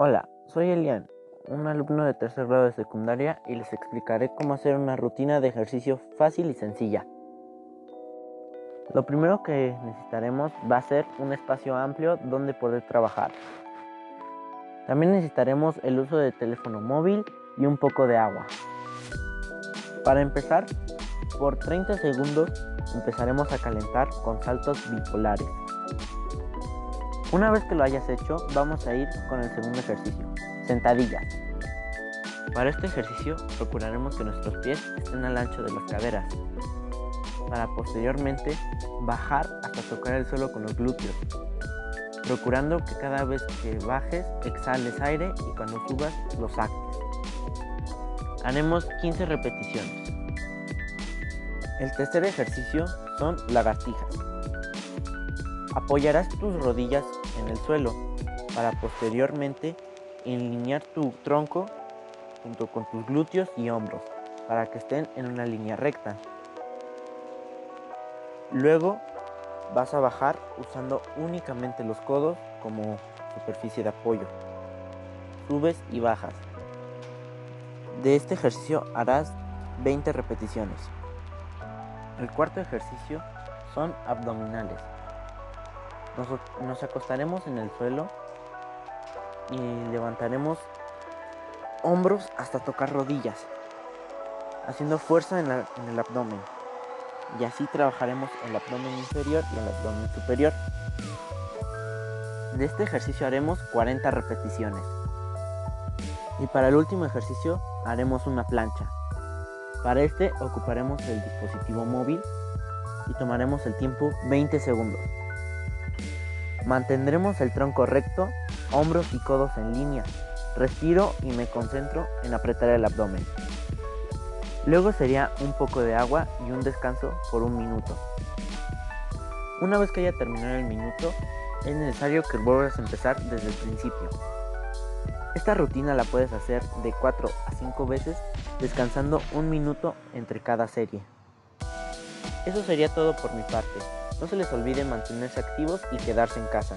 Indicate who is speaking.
Speaker 1: Hola, soy Elian, un alumno de tercer grado de secundaria y les explicaré cómo hacer una rutina de ejercicio fácil y sencilla. Lo primero que necesitaremos va a ser un espacio amplio donde poder trabajar. También necesitaremos el uso de teléfono móvil y un poco de agua. Para empezar, por 30 segundos empezaremos a calentar con saltos bipolares. Una vez que lo hayas hecho, vamos a ir con el segundo ejercicio, sentadillas. Para este ejercicio procuraremos que nuestros pies estén al ancho de las caderas, para posteriormente bajar hasta tocar el suelo con los glúteos, procurando que cada vez que bajes exhales aire y cuando subas lo saques. Haremos 15 repeticiones. El tercer ejercicio son lagartijas. Apoyarás tus rodillas en el suelo para posteriormente alinear tu tronco junto con tus glúteos y hombros para que estén en una línea recta. Luego vas a bajar usando únicamente los codos como superficie de apoyo. Subes y bajas. De este ejercicio harás 20 repeticiones. El cuarto ejercicio son abdominales. Nos, acostaremos en el suelo y levantaremos hombros hasta tocar rodillas, haciendo fuerza en, el abdomen. Y así trabajaremos el abdomen inferior y el abdomen superior. De este ejercicio haremos 40 repeticiones. Y para el último ejercicio haremos una plancha. Para este ocuparemos el dispositivo móvil y tomaremos el tiempo 20 segundos. Mantendremos el tronco recto, hombros y codos en línea. Respiro y me concentro en apretar el abdomen. Luego sería un poco de agua y un descanso por un minuto. Una vez que haya terminado el minuto, es necesario que vuelvas a empezar desde el principio. Esta rutina la puedes hacer de 4 a 5 veces descansando un minuto entre cada serie. Eso sería todo por mi parte. No se les olvide mantenerse activos y quedarse en casa.